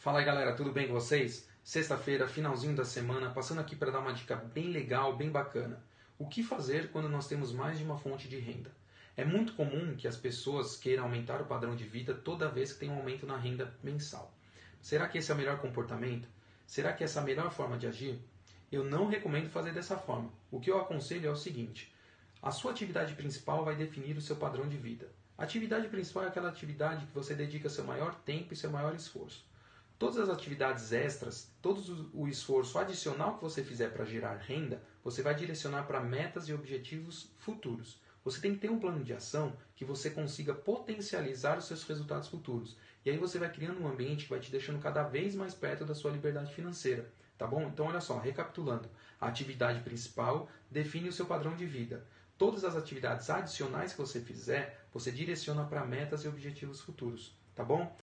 Fala aí galera, tudo bem com vocês? Sexta-feira, finalzinho da semana, passando aqui para dar uma dica bem legal, bem bacana. O que fazer quando nós temos mais de uma fonte de renda? É muito comum que as pessoas queiram aumentar o padrão de vida toda vez que tem um aumento na renda mensal. Será que esse é o melhor comportamento? Será que essa é a melhor forma de agir? Eu não recomendo fazer dessa forma. O que eu aconselho é o seguinte: a sua atividade principal vai definir o seu padrão de vida. A atividade principal é aquela atividade que você dedica seu maior tempo e seu maior esforço. Todas as atividades extras, todo o esforço adicional que você fizer para gerar renda, você vai direcionar para metas e objetivos futuros. Você tem que ter um plano de ação que você consiga potencializar os seus resultados futuros. E aí você vai criando um ambiente que vai te deixando cada vez mais perto da sua liberdade financeira. Tá bom? Então olha só, recapitulando. A atividade principal define o seu padrão de vida. Todas as atividades adicionais que você fizer, você direciona para metas e objetivos futuros. Tá bom?